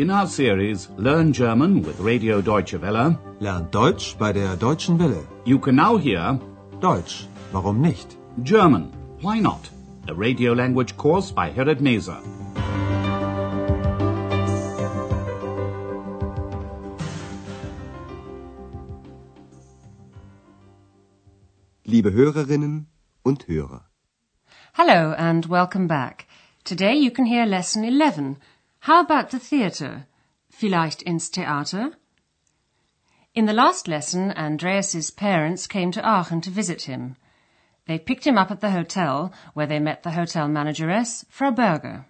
In our series Learn German with Radio Deutsche Welle, Lernt Deutsch bei der Deutschen Welle. you can now hear Deutsch, warum nicht? German, Why Not? A radio language course by Herrad Meese. Liebe Hörerinnen und Hörer. Hello and welcome back. Today you can hear lesson 11. How about the theatre? Vielleicht ins Theater? In the last lesson, Andreas's parents came to Aachen to visit him. They picked him up at the hotel, where they met the hotel manageress, Frau Berger.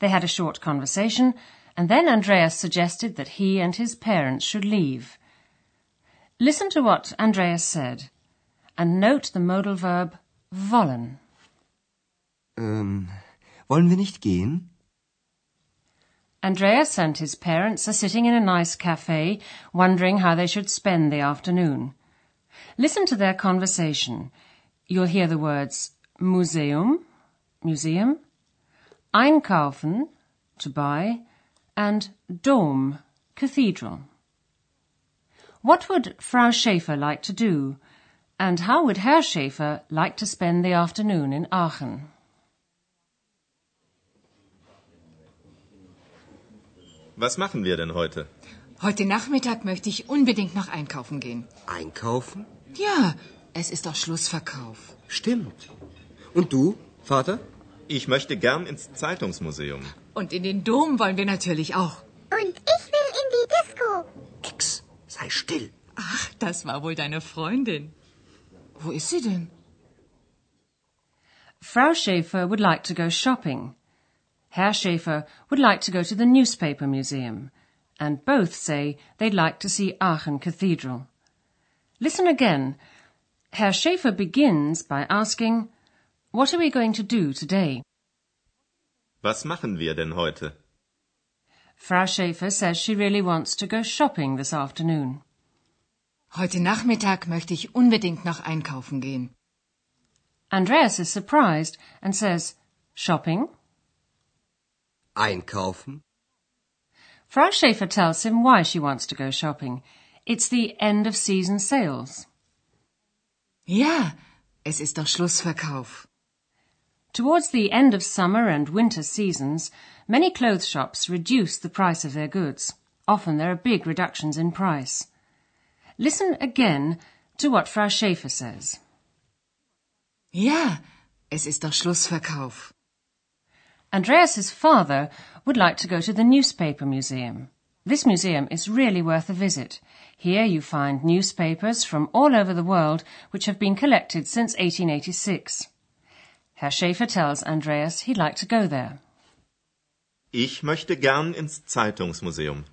They had a short conversation, and then Andreas suggested that he and his parents should leave. Listen to what Andreas said, and note the modal verb wollen. Ähm, wollen wir nicht gehen? Andreas and his parents are sitting in a nice cafe, wondering how they should spend the afternoon. Listen to their conversation. You'll hear the words Museum, museum, einkaufen, to buy, and Dom, cathedral. What would Frau Schäfer like to do? And how would Herr Schäfer like to spend the afternoon in Aachen? Was machen wir denn heute? Heute Nachmittag möchte ich unbedingt noch einkaufen gehen. Einkaufen? Ja, es ist doch Schlussverkauf. Stimmt. Und du, Vater? Ich möchte gern ins Zeitungsmuseum. Und in den Dom wollen wir natürlich auch. Und ich will in die Disco. Ex, sei still. Ach, das war wohl deine Freundin. Wo ist sie denn? Frau Schäfer would like to go shopping. Herr Schäfer would like to go to the newspaper museum. And both say they'd like to see Aachen Cathedral. Listen again. Herr Schäfer begins by asking, What are we going to do today? Was machen wir denn heute? Frau Schäfer says she really wants to go shopping this afternoon. Heute Nachmittag möchte ich unbedingt noch einkaufen gehen. Andreas is surprised and says, Shopping? Einkaufen? Frau Schäfer tells him why she wants to go shopping. It's the end of season sales. Ja, es ist doch Schlussverkauf. Towards the end of summer and winter seasons, many clothes shops reduce the price of their goods. Often there are big reductions in price. Listen again to what Frau Schäfer says. Ja, es ist doch Schlussverkauf. Andreas's father would like to go to the newspaper museum. This museum is really worth a visit. Here you find newspapers from all over the world which have been collected since 1886. Herr Schäfer tells Andreas he'd like to go there. Ich möchte gern ins Zeitungsmuseum.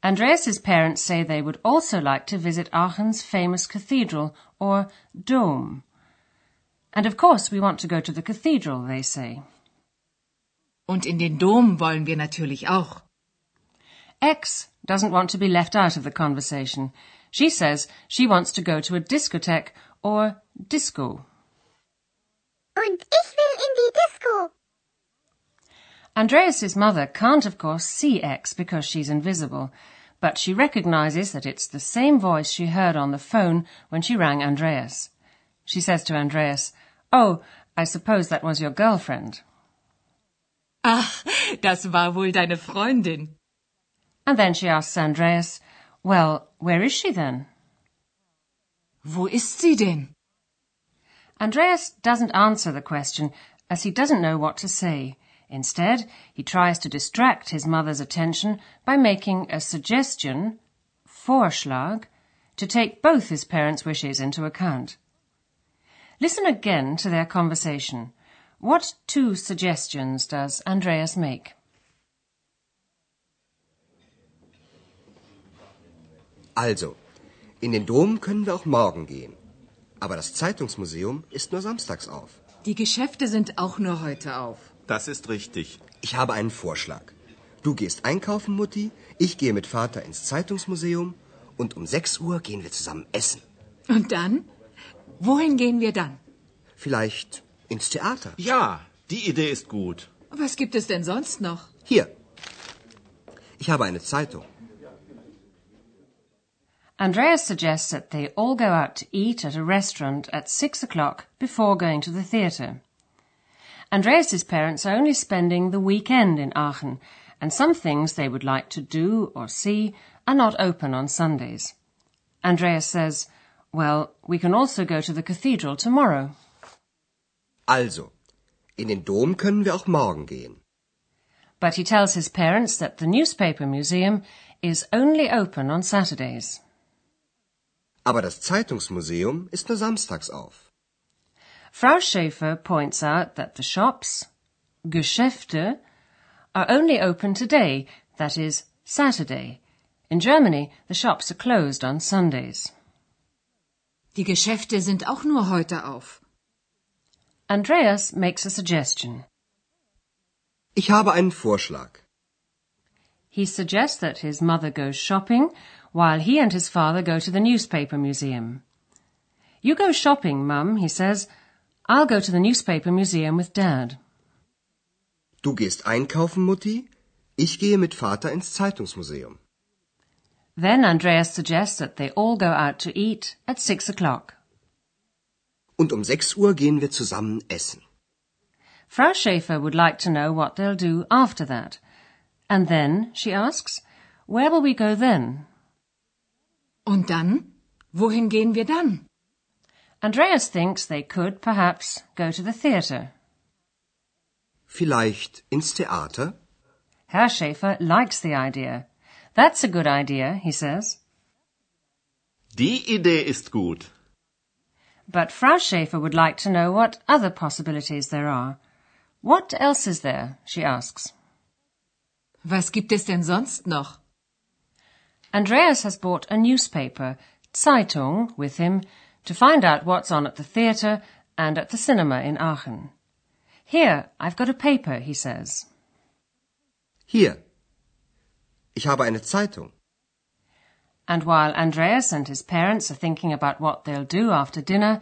Andreas's parents say they would also like to visit Aachen's famous cathedral, or Dome. And of course we want to go to the cathedral, they say. Und in den Dom wollen wir natürlich auch. X doesn't want to be left out of the conversation. She says she wants to go to a discotheque or disco. Und ich will in die Disco. Andreas's mother can't, of course, see X because she's invisible, but she recognizes that it's the same voice she heard on the phone when she rang Andreas. She says to Andreas, Oh, I suppose that was your girlfriend. Ach, das war wohl deine Freundin. And then she asks Andreas, Well, where is she then? Wo ist sie denn? Andreas doesn't answer the question as he doesn't know what to say. Instead, he tries to distract his mother's attention by making a suggestion, Vorschlag, to take both his parents' wishes into account. Listen again to their conversation. What two suggestions does Andreas make? Also, in den Dom können wir auch morgen gehen. Aber das Zeitungsmuseum ist nur samstags auf. Die Geschäfte sind auch nur heute auf. Das ist richtig. Ich habe einen Vorschlag. Du gehst einkaufen, Mutti, ich gehe mit Vater ins Zeitungsmuseum und um 6 Uhr gehen wir zusammen essen. Und dann? Wohin gehen wir dann? Vielleicht ins Theater. Ja, die Idee ist gut. Was gibt es denn sonst noch? Hier, Ich habe eine Zeitung. Andreas suggests that they all go out to eat at a restaurant at six o'clock before going to the theatre. Andreas's parents are only spending the weekend in Aachen, and some things they would like to do or see are not open on Sundays. Andreas says, Well, we can also go to the cathedral tomorrow. Also, in den Dom können wir auch morgen gehen. But he tells his parents that the newspaper museum is only open on Saturdays. Aber das Zeitungsmuseum ist nur samstags auf. Frau Schäfer points out that the shops, Geschäfte, are only open today, that is, Saturday. In Germany, the shops are closed on Sundays. Die Geschäfte sind auch nur heute auf. Andreas makes a suggestion. Ich habe einen Vorschlag. He suggests that his mother goes shopping while he and his father go to the newspaper museum. You go shopping, Mum, he says. I'll go to the newspaper museum with Dad. Du gehst einkaufen, Mutti. Ich gehe mit Vater ins Zeitungsmuseum. Then Andreas suggests that they all go out to eat at six o'clock. Und um sechs Uhr gehen wir zusammen essen. Frau Schäfer would like to know what they'll do after that. And then, she asks, where will we go then? Und dann? Wohin gehen wir dann? Andreas thinks they could, perhaps, go to the theatre. Vielleicht ins Theater? Herr Schäfer likes the idea. That's a good idea, he says. Die Idee ist gut. But Frau Schäfer would like to know what other possibilities there are. What else is there? she asks. Was gibt es denn sonst noch? Andreas has bought a newspaper, Zeitung, with him to find out what's on at the theatre and at the cinema in Aachen. Here, I've got a paper, he says. Hier. Ich habe eine Zeitung. And while Andreas and his parents are thinking about what they'll do after dinner,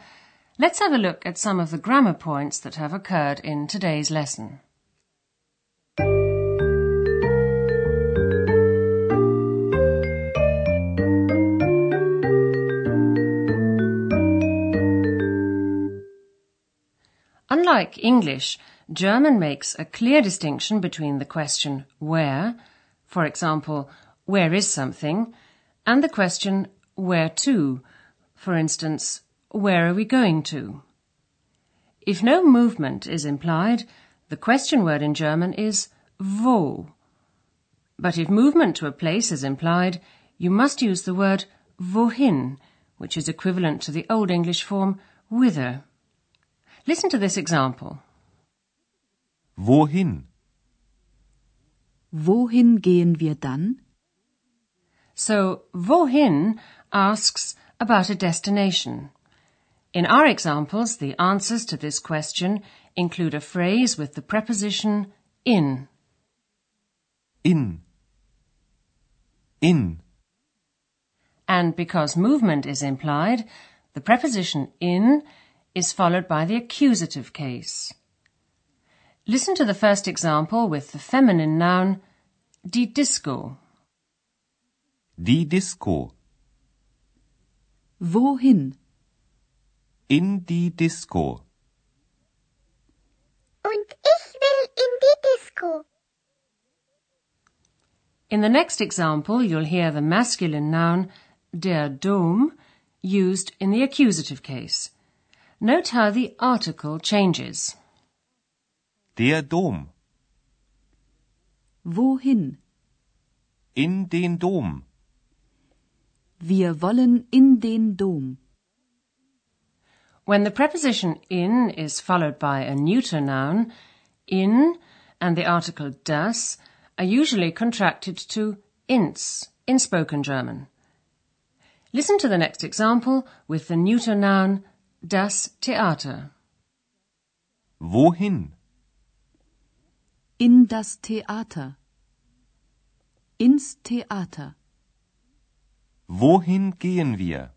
let's have a look at some of the grammar points that have occurred in today's lesson. Unlike English, German makes a clear distinction between the question where, for example, where is something, and the question where to, for instance, where are we going to? If no movement is implied, the question word in German is wo. But if movement to a place is implied, you must use the word wohin, which is equivalent to the Old English form whither. Listen to this example. Wohin? Wohin gehen wir dann? So, wohin asks about a destination. In our examples, the answers to this question include a phrase with the preposition in. In. In. And because movement is implied, the preposition in is followed by the accusative case. Listen to the first example with the feminine noun die Disco. Die Disco. Wohin? In die Disco. Und ich will in die Disco. In the next example, you'll hear the masculine noun der Dom used in the accusative case. Note how the article changes. Der Dom. Wohin? In den Dom. Wir wollen in den Dom. When the preposition in is followed by a neuter noun, in and the article das are usually contracted to ins in spoken German. Listen to the next example with the neuter noun das Theater. Wohin? In das Theater. Ins Theater. Wohin gehen wir?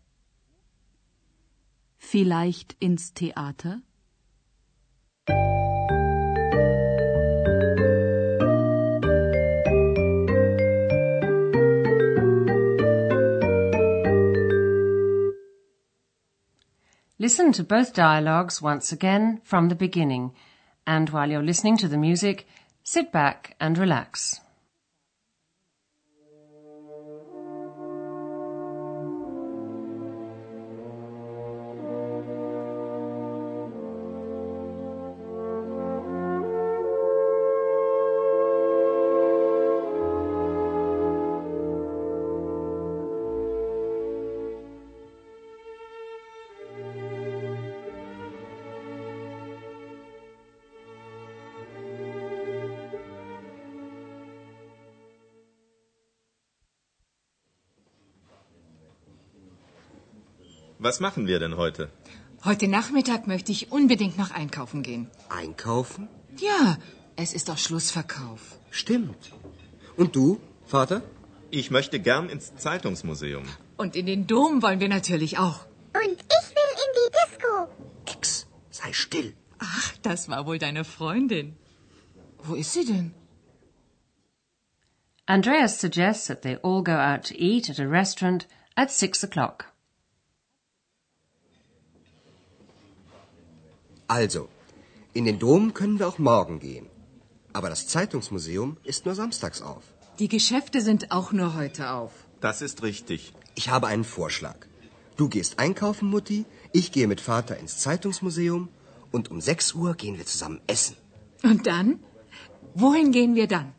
Vielleicht ins Theater? Listen to both dialogues once again from the beginning, and while you're listening to the music, sit back and relax. Was machen wir denn heute? Heute Nachmittag möchte ich unbedingt noch einkaufen gehen. Einkaufen? Ja, es ist doch Schlussverkauf. Stimmt. Und du, Vater? Ich möchte gern ins Zeitungsmuseum. Und in den Dom wollen wir natürlich auch. Und ich will in die Disco. Ex, sei still. Ach, das war wohl deine Freundin. Wo ist sie denn? Andreas suggests that they all go out to eat at a restaurant at six o'clock. Also, in den Dom können wir auch morgen gehen. Aber das Zeitungsmuseum ist nur samstags auf. Die Geschäfte sind auch nur heute auf. Das ist richtig. Ich habe einen Vorschlag. Du gehst einkaufen, Mutti, ich gehe mit Vater ins Zeitungsmuseum und um 6 Uhr gehen wir zusammen essen. Und dann? Wohin gehen wir dann?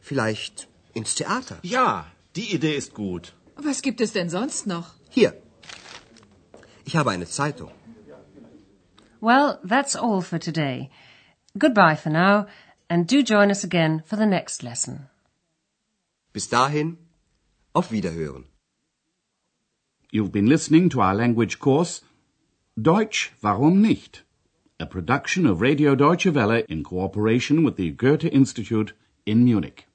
Vielleicht ins Theater. Ja, die Idee ist gut. Was gibt es denn sonst noch? Hier. Ich habe eine Zeitung. Well, that's all for today. Goodbye for now, and do join us again for the next lesson. Bis dahin, auf Wiederhören. You've been listening to our language course Deutsch, warum nicht? A production of Radio Deutsche Welle in cooperation with the Goethe Institute in Munich.